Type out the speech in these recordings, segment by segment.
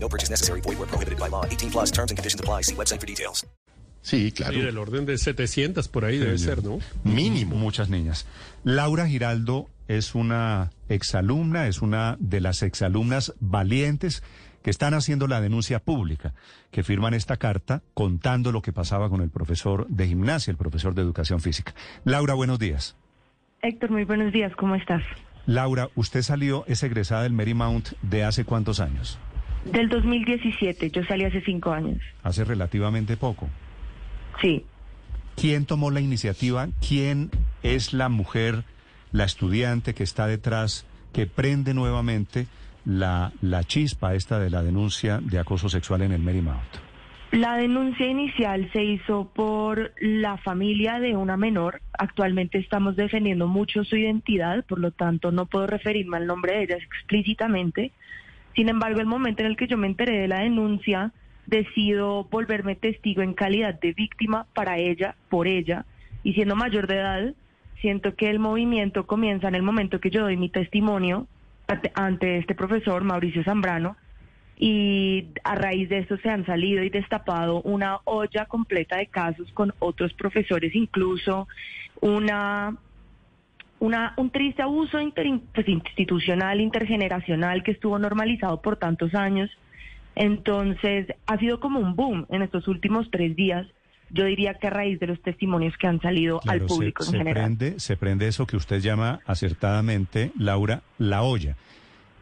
No purchase necessary. Void where prohibited by law. 18 plus terms and conditions apply. See website for details. Sí, claro. Y del orden de 700 por ahí debe ser, ¿no? Mínimo. Muchas niñas. Laura Giraldo es una exalumna, es una de las exalumnas valientes que están haciendo la denuncia pública, que firman esta carta contando lo que pasaba con el profesor de gimnasia, el profesor de educación física. Laura, buenos días. Héctor, muy buenos días, ¿cómo estás? Laura, usted salió, es egresada del Marymount de hace cuántos años? Del 2017, yo salí hace cinco años. Hace relativamente poco. Sí. ¿Quién tomó la iniciativa? ¿Quién es la mujer, la estudiante que está detrás, que prende nuevamente la, la chispa esta de la denuncia de acoso sexual en el Marymount? La denuncia inicial se hizo por la familia de una menor. Actualmente estamos defendiendo mucho su identidad, por lo tanto no puedo referirme al nombre de ella explícitamente. Sin embargo, el momento en el que yo me enteré de la denuncia, decido volverme testigo en calidad de víctima para ella, por ella, y siendo mayor de edad, siento que el movimiento comienza en el momento que yo doy mi testimonio ante- este profesor, Mauricio Zambrano, y a raíz de esto se han salido y destapado una olla completa de casos con otros profesores, incluso una, una un triste abuso inter- pues, institucional, intergeneracional que estuvo normalizado por tantos años. Entonces, ha sido como un boom en estos últimos tres días. Yo diría que a raíz de los testimonios que han salido al público se, en se general. prende, se prende eso que usted llama acertadamente, Laura, la olla.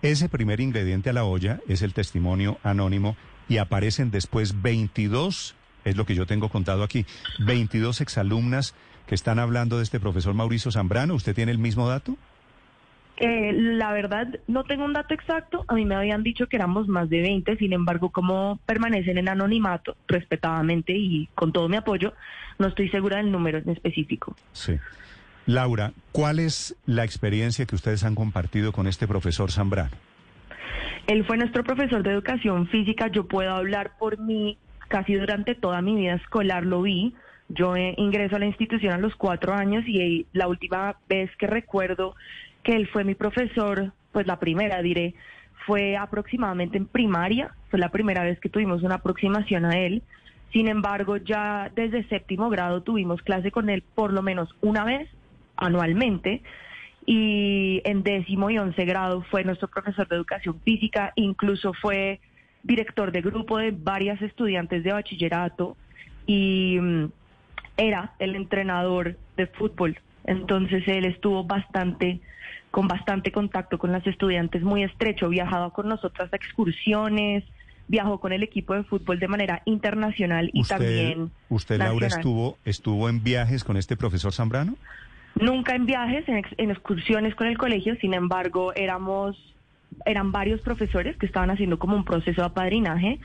Ese primer ingrediente a la olla es el testimonio anónimo y aparecen después 22, es lo que yo tengo contado aquí, 22 exalumnas que están hablando de este profesor Mauricio Zambrano. ¿Usted tiene el mismo dato? Eh, la verdad, no tengo un dato exacto. A mí me habían dicho que éramos más de 20. Sin embargo, como permanecen en anonimato, respetadamente y con todo mi apoyo, no estoy segura del número en específico. Sí. Laura, ¿cuál es la experiencia que ustedes han compartido con este profesor Zambrano? Él fue nuestro profesor de educación física. Yo puedo hablar por mí. Casi durante toda mi vida escolar lo vi. Yo eh, ingreso a la institución a los cuatro años y eh, la última vez que recuerdo que él fue mi profesor, pues la primera diré, fue aproximadamente en primaria. Fue la primera vez que tuvimos una aproximación a él. Sin embargo, ya desde séptimo grado tuvimos clase con él por lo menos una vez anualmente y en décimo y once grado fue nuestro profesor de educación física, incluso fue director de grupo de varias estudiantes de bachillerato y mm, era el entrenador de fútbol. Entonces él estuvo bastante con bastante contacto con las estudiantes, muy estrecho, viajaba con nosotras a excursiones, viajó con el equipo de fútbol de manera internacional y ¿Usted, también usted Laura, estuvo, estuvo en viajes con este profesor Zambrano? Nunca en viajes, en, ex- en excursiones con el colegio, sin embargo, éramos, eran varios profesores que estaban haciendo como un proceso de apadrinaje,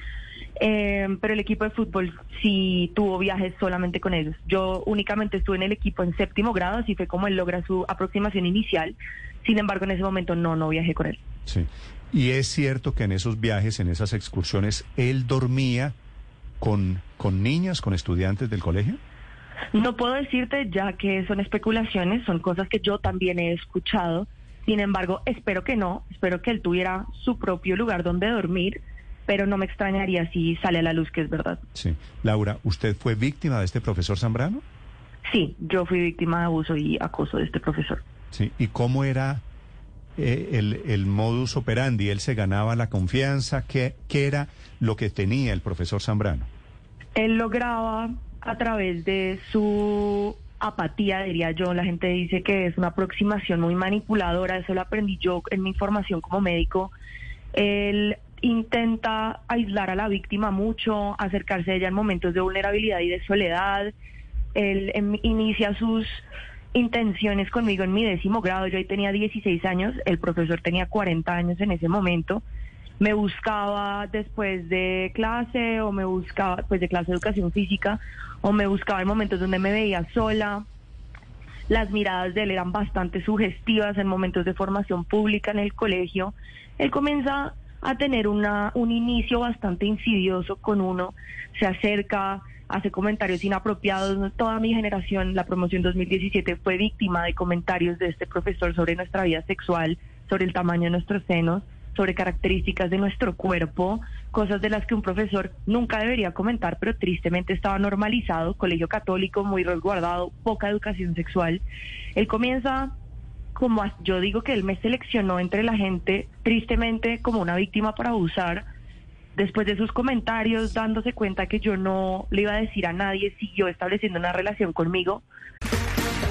eh, pero el equipo de fútbol sí tuvo viajes solamente con ellos. Yo únicamente estuve en el equipo en séptimo grado, así fue como él logra su aproximación inicial, sin embargo, en ese momento no, no viajé con él. Sí. Y es cierto que en esos viajes, en esas excursiones, él dormía con, con niñas, con estudiantes del colegio. No puedo decirte ya que son especulaciones, son cosas que yo también he escuchado. Sin embargo, espero que no, espero que él tuviera su propio lugar donde dormir, pero no me extrañaría si sale a la luz que es verdad. Sí. Laura, ¿usted fue víctima de este profesor Zambrano? Sí, yo fui víctima de abuso y acoso de este profesor. Sí. ¿Y cómo era eh, el, el modus operandi? ¿Él se ganaba la confianza? ¿Qué, ¿Qué era lo que tenía el profesor Zambrano? Él lograba a través de su apatía, diría yo, la gente dice que es una aproximación muy manipuladora, eso lo aprendí yo en mi formación como médico. Él intenta aislar a la víctima mucho, acercarse a ella en momentos de vulnerabilidad y de soledad. Él em, inicia sus intenciones conmigo en mi décimo grado, yo ahí tenía 16 años, el profesor tenía 40 años en ese momento me buscaba después de clase o me buscaba, pues de clase de educación física, o me buscaba en momentos donde me veía sola. Las miradas de él eran bastante sugestivas en momentos de formación pública en el colegio. Él comienza a tener una, un inicio bastante insidioso con uno, se acerca, hace comentarios inapropiados. Toda mi generación, la promoción 2017, fue víctima de comentarios de este profesor sobre nuestra vida sexual, sobre el tamaño de nuestros senos sobre características de nuestro cuerpo, cosas de las que un profesor nunca debería comentar, pero tristemente estaba normalizado, colegio católico muy resguardado, poca educación sexual. Él comienza como yo digo que él me seleccionó entre la gente tristemente como una víctima para abusar. Después de sus comentarios, dándose cuenta que yo no le iba a decir a nadie, siguió estableciendo una relación conmigo.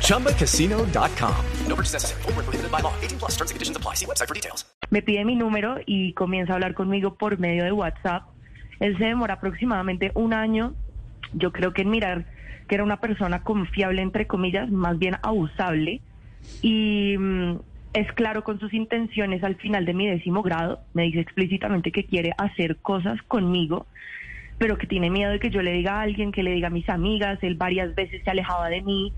ChumbaCasino.com. No purchase necessary. Full prohibited by law. 18 plus terms and conditions apply. See website for details. Me pide mi número y comienza a hablar conmigo por medio de WhatsApp. Él se demora aproximadamente un año, yo creo que en mirar que era una persona confiable, entre comillas, más bien abusable. Y mm, es claro con sus intenciones al final de mi décimo grado. Me dice explícitamente que quiere hacer cosas conmigo, pero que tiene miedo de que yo le diga a alguien, que le diga a mis amigas. Él varias veces se alejaba de mí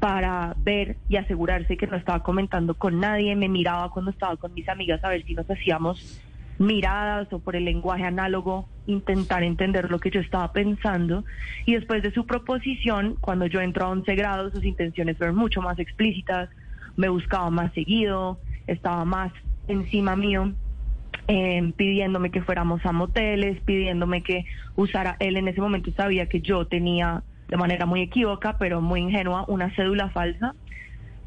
para ver y asegurarse que no estaba comentando con nadie. Me miraba cuando estaba con mis amigas a ver si nos hacíamos miradas o por el lenguaje análogo intentar entender lo que yo estaba pensando y después de su proposición, cuando yo entro a 11 grados, sus intenciones fueron mucho más explícitas, me buscaba más seguido, estaba más encima mío, eh, pidiéndome que fuéramos a moteles, pidiéndome que usara, él en ese momento sabía que yo tenía de manera muy equívoca, pero muy ingenua, una cédula falsa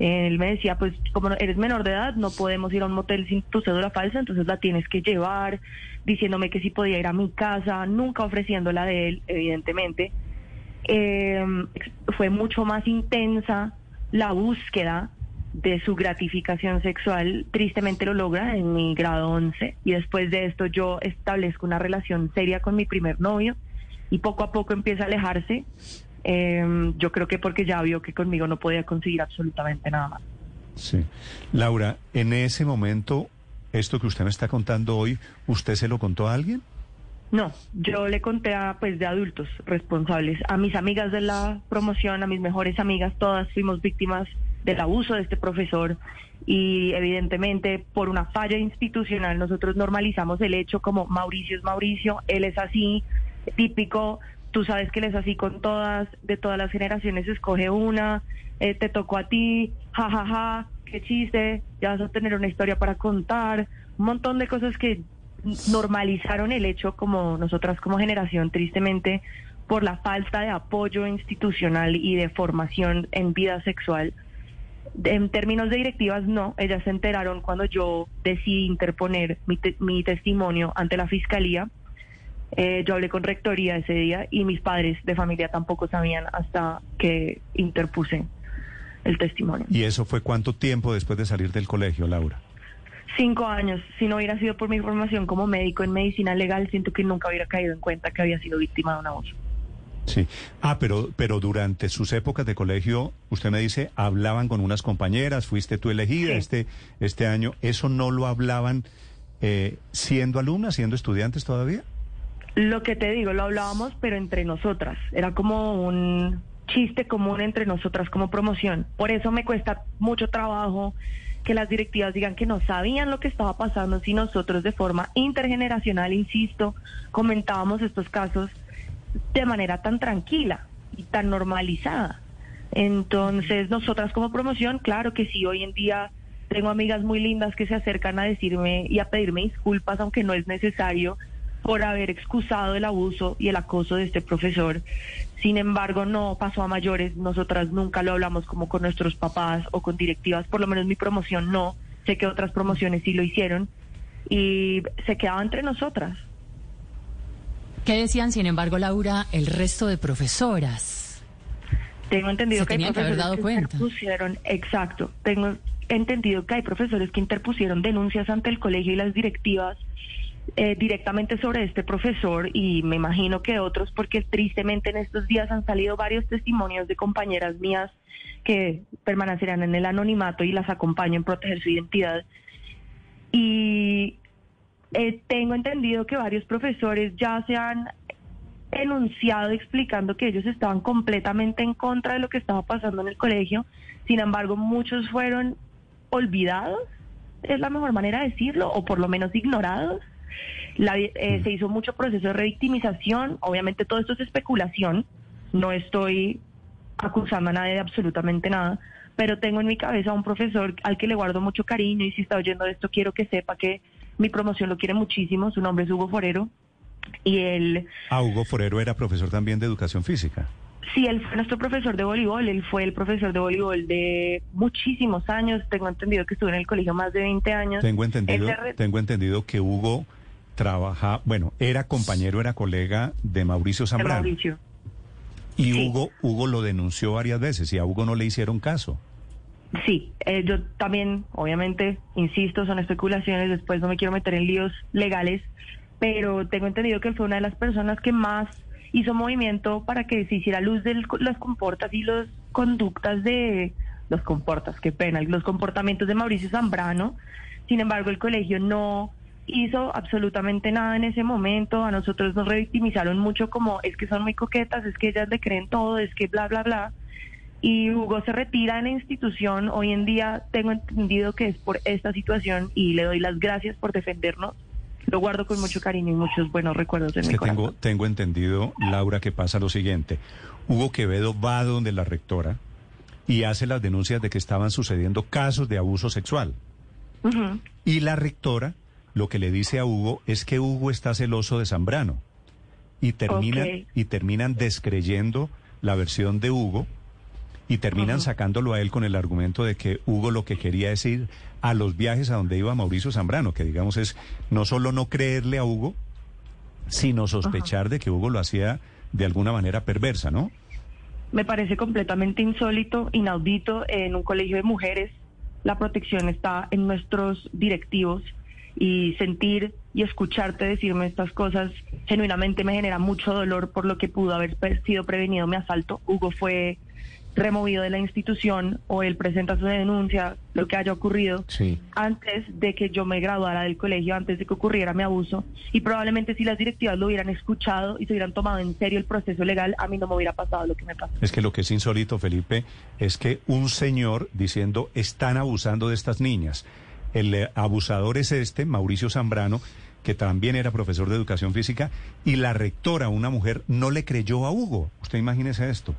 él me decía, pues como eres menor de edad, no podemos ir a un motel sin tu cédula falsa, entonces la tienes que llevar, diciéndome que si podía ir a mi casa, nunca ofreciéndola de él, evidentemente. Eh, fue mucho más intensa la búsqueda de su gratificación sexual. Tristemente lo logra en mi grado 11 y después de esto yo establezco una relación seria con mi primer novio y poco a poco empieza a alejarse eh, yo creo que porque ya vio que conmigo no podía conseguir absolutamente nada más. Sí. Laura, en ese momento, esto que usted me está contando hoy, ¿usted se lo contó a alguien? No, yo le conté a pues de adultos responsables, a mis amigas de la promoción, a mis mejores amigas, todas fuimos víctimas del abuso de este profesor y evidentemente por una falla institucional nosotros normalizamos el hecho como Mauricio es Mauricio, él es así, típico, tú sabes que él es así con todas, de todas las generaciones escoge una, eh, te tocó a ti, jajaja, ja, ja, qué chiste, ya vas a tener una historia para contar, un montón de cosas que normalizaron el hecho como nosotras como generación, tristemente, por la falta de apoyo institucional y de formación en vida sexual. En términos de directivas, no, ellas se enteraron cuando yo decidí interponer mi, mi testimonio ante la fiscalía eh, yo hablé con rectoría ese día y mis padres de familia tampoco sabían hasta que interpuse el testimonio. ¿Y eso fue cuánto tiempo después de salir del colegio, Laura? Cinco años. Si no hubiera sido por mi formación como médico en medicina legal, siento que nunca hubiera caído en cuenta que había sido víctima de un abuso. Sí. Ah, pero, pero durante sus épocas de colegio, usted me dice, hablaban con unas compañeras, fuiste tú elegida este, este año. ¿Eso no lo hablaban eh, siendo alumnas, siendo estudiantes todavía? Lo que te digo, lo hablábamos, pero entre nosotras. Era como un chiste común entre nosotras como promoción. Por eso me cuesta mucho trabajo que las directivas digan que no sabían lo que estaba pasando si nosotros de forma intergeneracional, insisto, comentábamos estos casos de manera tan tranquila y tan normalizada. Entonces, nosotras como promoción, claro que sí, hoy en día tengo amigas muy lindas que se acercan a decirme y a pedirme disculpas, aunque no es necesario, por haber excusado el abuso y el acoso de este profesor. Sin embargo, no pasó a mayores. Nosotras nunca lo hablamos como con nuestros papás o con directivas, por lo menos mi promoción no. Sé que otras promociones sí lo hicieron y se quedaba entre nosotras. ¿Qué decían, sin embargo, Laura, el resto de profesoras? Tengo entendido Se que hay tenían que haber profesores dado cuenta. interpusieron, exacto, tengo entendido que hay profesores que interpusieron denuncias ante el colegio y las directivas eh, directamente sobre este profesor y me imagino que otros porque tristemente en estos días han salido varios testimonios de compañeras mías que permanecerán en el anonimato y las acompaño en proteger su identidad. Y eh, tengo entendido que varios profesores ya se han enunciado explicando que ellos estaban completamente en contra de lo que estaba pasando en el colegio. Sin embargo, muchos fueron olvidados, es la mejor manera de decirlo, o por lo menos ignorados. La- eh, Se hizo mucho proceso de revictimización, obviamente todo esto es especulación, no estoy acusando a nadie de absolutamente nada, pero tengo en mi cabeza a un profesor al que le guardo mucho cariño y si está oyendo esto quiero que sepa que mi promoción lo quiere muchísimo, su nombre es Hugo Forero y él Ah, Hugo Forero era profesor también de educación física. Sí, él fue nuestro profesor de voleibol, él fue el profesor de voleibol de muchísimos años, tengo entendido que estuvo en el colegio más de 20 años. Tengo entendido, re- tengo entendido que Hugo trabaja, bueno, era compañero, era colega de Mauricio Zambrano. Mauricio. Y Sí. Hugo, Hugo lo denunció varias veces y a Hugo no le hicieron caso. Sí, eh, yo también, obviamente, insisto, son especulaciones, después no me quiero meter en líos legales, pero tengo entendido que él fue una de las personas que más hizo movimiento para que se hiciera luz de las comportas y las conductas de los comportas, qué pena, los comportamientos de Mauricio Zambrano. Sin embargo, el colegio no hizo absolutamente nada en ese momento. A nosotros nos revictimizaron mucho como es que son muy coquetas, es que ellas le creen todo, es que bla, bla, bla y Hugo se retira de la institución. Hoy en día tengo entendido que es por esta situación y le doy las gracias por defendernos. Lo guardo con mucho cariño y muchos buenos recuerdos en Es mi que corazón. tengo, tengo entendido, Laura, que pasa lo siguiente. Hugo Quevedo va donde la rectora y hace las denuncias de que estaban sucediendo casos de abuso sexual. Y la rectora lo que le dice a Hugo es que Hugo está celoso de Zambrano. Y terminan, y terminan descreyendo la versión de Hugo y terminan sacándolo a él con el argumento de que Hugo lo que quería es ir a los viajes a donde iba Mauricio Zambrano, que digamos es no solo no creerle a Hugo, sino sospechar de que Hugo lo hacía de alguna manera perversa, ¿no? Me parece completamente insólito, inaudito en un colegio de mujeres. La protección está en nuestros directivos y sentir y escucharte decirme estas cosas genuinamente me genera mucho dolor por lo que pudo haber sido prevenido mi asalto. Hugo fue removido de la institución o él presenta su denuncia, lo que haya ocurrido Sí. antes de que yo me graduara del colegio, antes de que ocurriera mi abuso. Y probablemente si las directivas lo hubieran escuchado y se hubieran tomado en serio el proceso legal, a mí no me hubiera pasado lo que me pasó. Es que lo que es insólito, Felipe, es que un señor diciendo están abusando de estas niñas. El eh, abusador es este, Mauricio Zambrano, que también era profesor de educación física, y la rectora, una mujer, no le creyó a Hugo. Usted imagínese esto.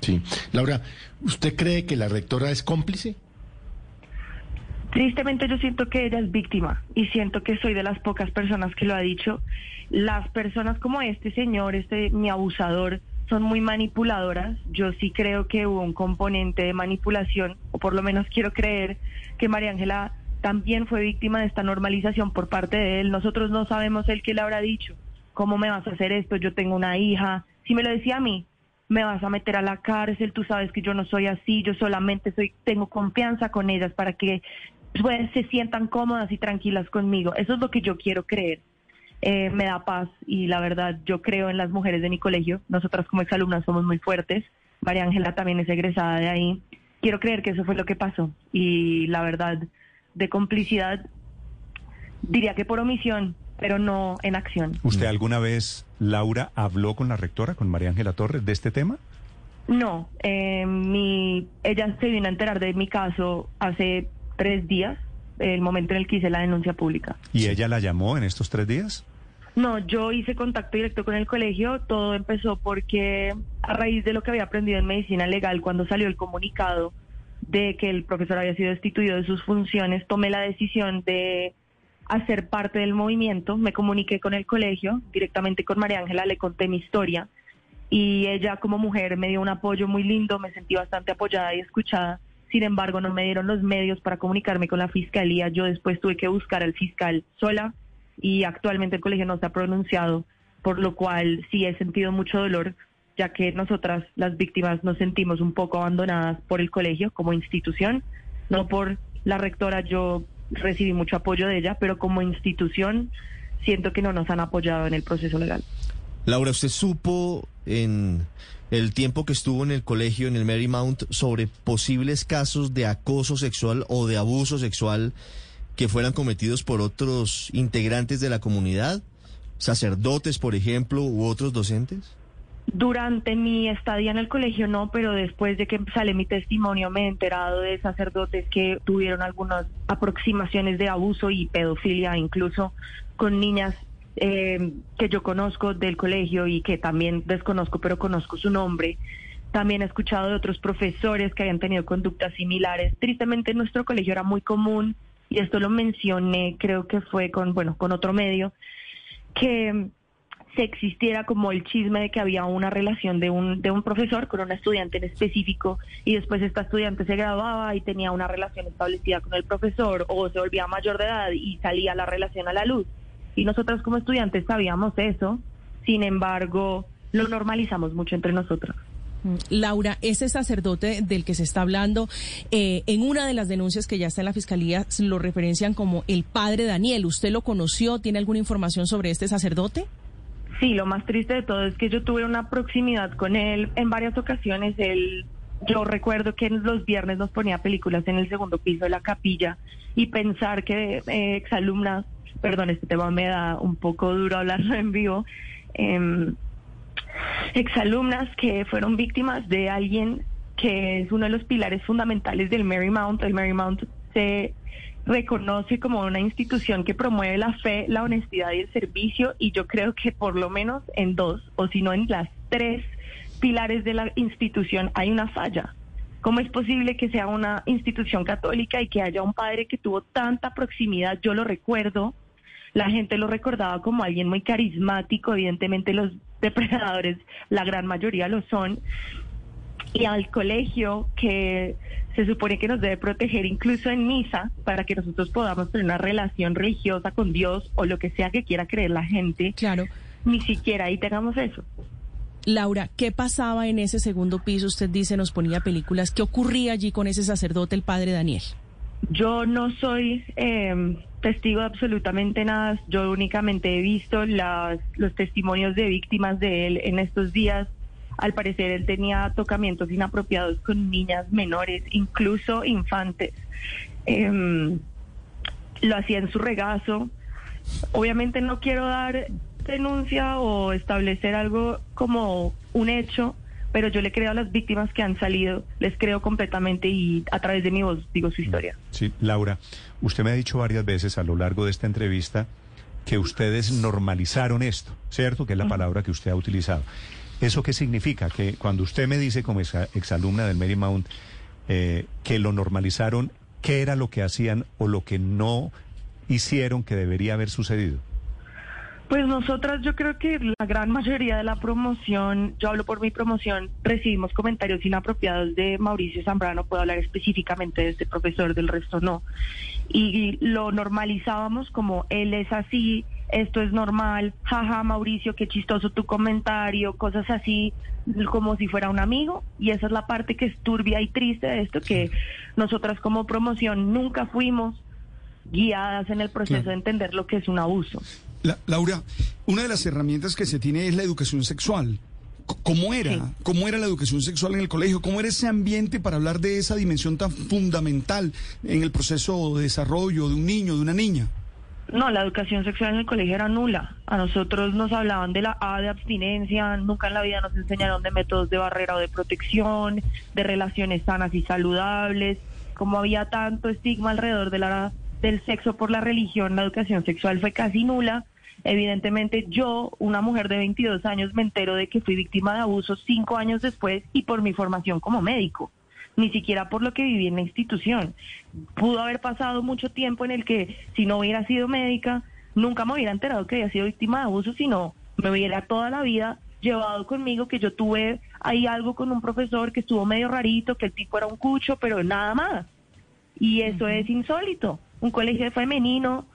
Sí. Laura, ¿usted cree que la rectora es cómplice? Tristemente yo siento que ella es víctima y siento que soy de las pocas personas que lo ha dicho. Las personas como este señor, este mi abusador, son muy manipuladoras. Yo sí creo que hubo un componente de manipulación, o por lo menos quiero creer que María Ángela también fue víctima de esta normalización por parte de él. Nosotros no sabemos él qué le habrá dicho. ¿Cómo me vas a hacer esto? Yo tengo una hija. Si me lo decía a mí, me vas a meter a la cárcel, tú sabes que yo no soy así, yo solamente soy, tengo confianza con ellas para que pues, se sientan cómodas y tranquilas conmigo. Eso es lo que yo quiero creer. Eh, me da paz y la verdad yo creo en las mujeres de mi colegio. Nosotras como exalumnas somos muy fuertes. María Ángela también es egresada de ahí. Quiero creer que eso fue lo que pasó y la verdad de complicidad diría que por omisión, pero no en acción. ¿Usted alguna vez, Laura, habló con la rectora, con María Ángela Torres, de este tema? No, eh, mi, ella se vino a enterar de mi caso hace tres días, el momento en el que hice la denuncia pública. ¿Y ella la llamó en estos tres días? No, yo hice contacto directo con el colegio. Todo empezó porque a raíz de lo que había aprendido en medicina legal, cuando salió el comunicado de que el profesor había sido destituido de sus funciones, tomé la decisión de hacer parte del movimiento. Me comuniqué con el colegio, directamente con María Ángela, le conté mi historia y ella como mujer me dio un apoyo muy lindo, me sentí bastante apoyada y escuchada. Sin embargo, no me dieron los medios para comunicarme con la fiscalía. Yo después tuve que buscar al fiscal sola y actualmente el colegio no se ha pronunciado, por lo cual sí he sentido mucho dolor, ya que nosotras, las víctimas, nos sentimos un poco abandonadas por el colegio como institución, no por la rectora, yo recibí mucho apoyo de ella, pero como institución siento que no nos han apoyado en el proceso legal. Laura, ¿usted supo en el tiempo que estuvo en el colegio, en el Marymount, sobre posibles casos de acoso sexual o de abuso sexual que fueran cometidos por otros integrantes de la comunidad? ¿Sacerdotes, por ejemplo, u otros docentes? Durante mi estadía en el colegio no, pero después de que sale mi testimonio me he enterado de sacerdotes que tuvieron algunas aproximaciones de abuso y pedofilia, incluso con niñas eh, que yo conozco del colegio y que también desconozco, pero conozco su nombre. También he escuchado de otros profesores que habían tenido conductas similares. Tristemente en nuestro colegio era muy común, y esto lo mencioné, creo que fue con, bueno, con otro medio, que se existiera como el chisme de que había una relación de un, de un profesor con una estudiante en específico y después esta estudiante se graduaba y tenía una relación establecida con el profesor o se volvía mayor de edad y salía la relación a la luz y nosotros como estudiantes sabíamos eso, sin embargo, lo normalizamos mucho entre nosotros. Mm, Laura, ese sacerdote del que se está hablando, eh, en una de las denuncias que ya está en la fiscalía, lo referencian como el padre Daniel. ¿Usted lo conoció? ¿Tiene alguna información sobre este sacerdote? Sí, lo más triste de todo es que yo tuve una proximidad con él en varias ocasiones. Él, yo recuerdo que los viernes nos ponía películas en el segundo piso de la capilla y pensar que eh, exalumnas perdón, este tema me da un poco duro hablarlo en vivo, eh, exalumnas que fueron víctimas de alguien que es uno de los pilares fundamentales del Marymount. El Marymount se reconoce como una institución que promueve la fe, la honestidad y el servicio y yo creo que por lo menos en dos o si no en las tres pilares de la institución hay una falla. ¿Cómo es posible que sea una institución católica y que haya un padre que tuvo tanta proximidad? Yo lo recuerdo, la gente lo recordaba como alguien muy carismático, evidentemente los depredadores, la gran mayoría lo son, y al colegio que se supone que nos debe proteger incluso en misa para que nosotros podamos tener una relación religiosa con Dios o lo que sea que quiera creer la gente. Claro. Ni siquiera ahí tengamos eso. Laura, ¿qué pasaba en ese segundo piso? Usted dice, nos ponía películas. ¿Qué ocurría allí con ese sacerdote, el padre Daniel? Yo no soy eh, testigo de absolutamente nada. Yo únicamente he visto las, los testimonios de víctimas de él en estos días. Al parecer él tenía tocamientos inapropiados con niñas menores, incluso infantes. Em, lo hacía en su regazo. Obviamente no quiero dar denuncia o establecer algo como un hecho, pero yo le creo a las víctimas que han salido, les creo completamente y a través de mi voz digo su historia. Sí, Laura, usted me ha dicho varias veces a lo largo de esta entrevista que ustedes normalizaron esto, ¿cierto? Que es la palabra que usted ha utilizado. ¿Eso qué significa? Que cuando usted me dice como exalumna del Marymount eh, que lo normalizaron, ¿qué era lo que hacían o lo que no hicieron que debería haber sucedido? Pues nosotras yo creo que la gran mayoría de la promoción, yo hablo por mi promoción, recibimos comentarios inapropiados de Mauricio Zambrano, puedo hablar específicamente de este profesor, del resto no. Y lo normalizábamos como él es así, esto es normal, jaja Mauricio, qué chistoso tu comentario, cosas así, como si fuera un amigo. Y esa es la parte que es turbia y triste de esto, que nosotras como promoción nunca fuimos guiadas en el proceso de entender lo que es un abuso. Laura, una de las herramientas que se tiene es la educación sexual. ¿Cómo era? ¿Cómo era la educación sexual en el colegio? ¿Cómo era ese ambiente para hablar de esa dimensión tan fundamental en el proceso de desarrollo de un niño, de una niña? No, la educación sexual en el colegio era nula. A nosotros nos hablaban de la A de abstinencia, nunca en la vida nos enseñaron de métodos de barrera o de protección, de relaciones sanas y saludables. Como había tanto estigma alrededor de la, del sexo por la religión, la educación sexual fue casi nula Evidentemente yo, una mujer de 22 años, me entero de que fui víctima de abuso cinco años después y por mi formación como médico, ni siquiera por lo que viví en la institución. Pudo haber pasado mucho tiempo en el que si no hubiera sido médica, nunca me hubiera enterado que había sido víctima de abuso, sino me hubiera toda la vida llevado conmigo que yo tuve ahí algo con un profesor que estuvo medio rarito, que el tipo era un cucho, pero nada más. Y eso es insólito. Un colegio femenino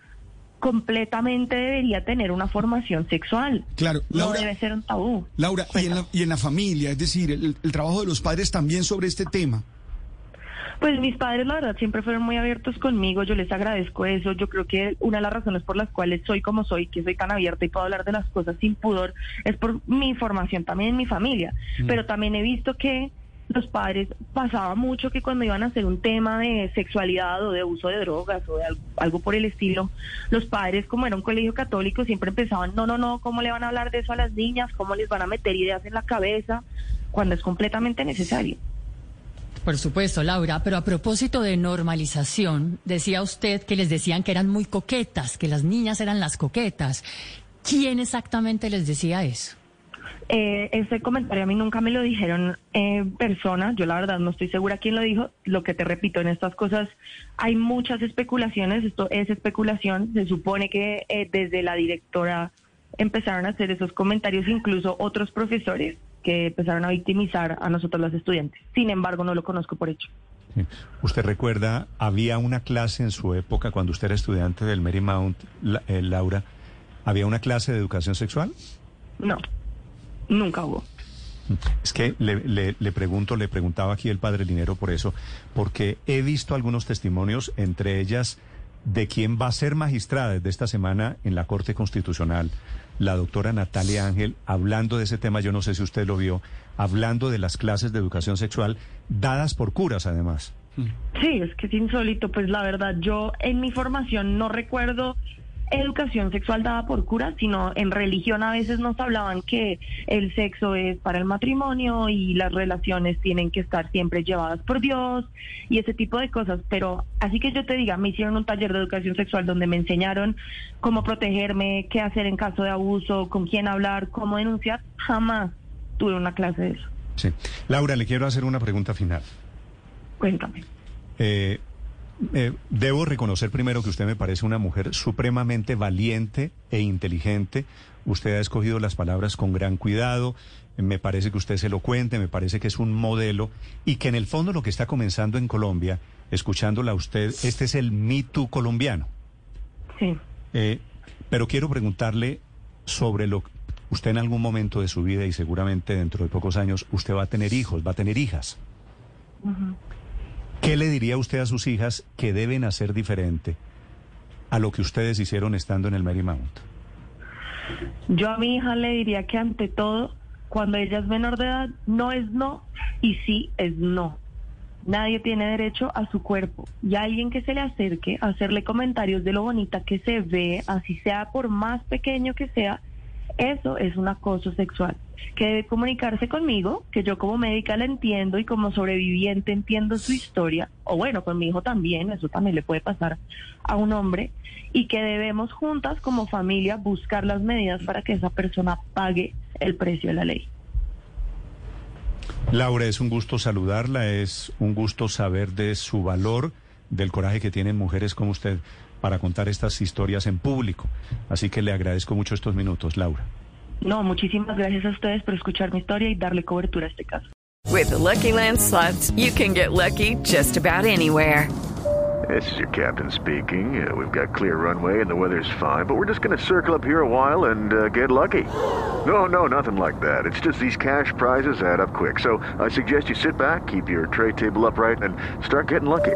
completamente debería tener una formación sexual. Claro, no Laura- debe ser un tabú. Laura, y en, la, y en la familia, es decir, el, el trabajo de los padres también sobre este tema. Pues mis padres, la verdad, siempre fueron muy abiertos conmigo. Yo les agradezco eso. Yo creo que una de las razones por las cuales soy como soy, que soy tan abierta y puedo hablar de las cosas sin pudor, es por mi formación también en mi familia. Mm. Pero también he visto que los padres pasaba mucho que cuando iban a hacer un tema de sexualidad o de uso de drogas o de algo, algo por el estilo, los padres, como era un colegio católico, siempre empezaban, no, no, no, ¿cómo le van a hablar de eso a las niñas? ¿Cómo les van a meter ideas en la cabeza? Cuando es completamente necesario. Por supuesto, Laura, pero a propósito de normalización, decía usted que les decían que eran muy coquetas, que las niñas eran las coquetas. ¿Quién exactamente les decía eso? Eh, ese comentario a mí nunca me lo dijeron en persona. Yo la verdad no estoy segura quién lo dijo. Lo que te repito, en estas cosas hay muchas especulaciones. Esto es especulación. Se supone que eh, desde la directora empezaron a hacer esos comentarios, incluso otros profesores que empezaron a victimizar a nosotros los estudiantes. Sin embargo, no lo conozco por hecho. Sí. ¿Usted recuerda, había una clase en su época, cuando usted era estudiante del Marymount, la- eh, Laura, había una clase de educación sexual? No, nunca hubo. Es que le, le- le pregunto, le preguntaba aquí el padre Linero por eso, porque he visto algunos testimonios, entre ellas de quien va a ser magistrada desde esta semana en la Corte Constitucional, la doctora Natalia Ángel, hablando de ese tema, yo no sé si usted lo vio, hablando de las clases de educación sexual dadas por curas además. Sí, es que es insólito. Pues la verdad, yo en mi formación no recuerdo educación sexual dada por curas, sino en religión a veces nos hablaban que el sexo es para el matrimonio y las relaciones tienen que estar siempre llevadas por Dios y ese tipo de cosas. Pero así que yo te diga, me hicieron un taller de educación sexual donde me enseñaron cómo protegerme, qué hacer en caso de abuso, con quién hablar, cómo denunciar. Jamás tuve una clase de eso. Sí. Laura, le quiero hacer una pregunta final. Cuéntame. Eh, eh, debo reconocer primero que usted me parece una mujer supremamente valiente e inteligente. Usted ha escogido las palabras con gran cuidado. Me parece que usted es elocuente, me parece que es un modelo y que en el fondo lo que está comenzando en Colombia, escuchándola a usted, este es el Me Too colombiano. Sí. Eh, pero quiero preguntarle sobre lo usted en algún momento de su vida y seguramente dentro de pocos años usted va a tener hijos, va a tener hijas. ¿Qué le diría usted a sus hijas que deben hacer diferente a lo que ustedes hicieron estando en el Marymount? Yo a mi hija le diría que ante todo, cuando ella es menor de edad, no es no y sí es no. Nadie tiene derecho a su cuerpo y alguien que se le acerque a hacerle comentarios de lo bonita que se ve, así sea por más pequeño que sea, eso es un acoso sexual. Que debe comunicarse conmigo, que yo como médica la entiendo y como sobreviviente entiendo su historia, o bueno, con mi hijo también, eso también le puede pasar a un hombre, y que debemos juntas como familia buscar las medidas para que esa persona pague el precio de la ley. Laura, es un gusto saludarla, es un gusto saber de su valor, del coraje que tienen mujeres como usted para contar estas historias en público. Así que le agradezco mucho estos minutos, Laura. No, muchísimas gracias a ustedes por escuchar mi historia y darle cobertura a este caso. With the Lucky Land slots, you can get lucky just about anywhere. This is your captain speaking. Uh, we've got clear runway and the weather's fine, but we're just going to circle up here a while and uh, get lucky. No, no, nothing like that. It's just these cash prizes add up quick. So I suggest you sit back, keep your tray table upright, and start getting lucky.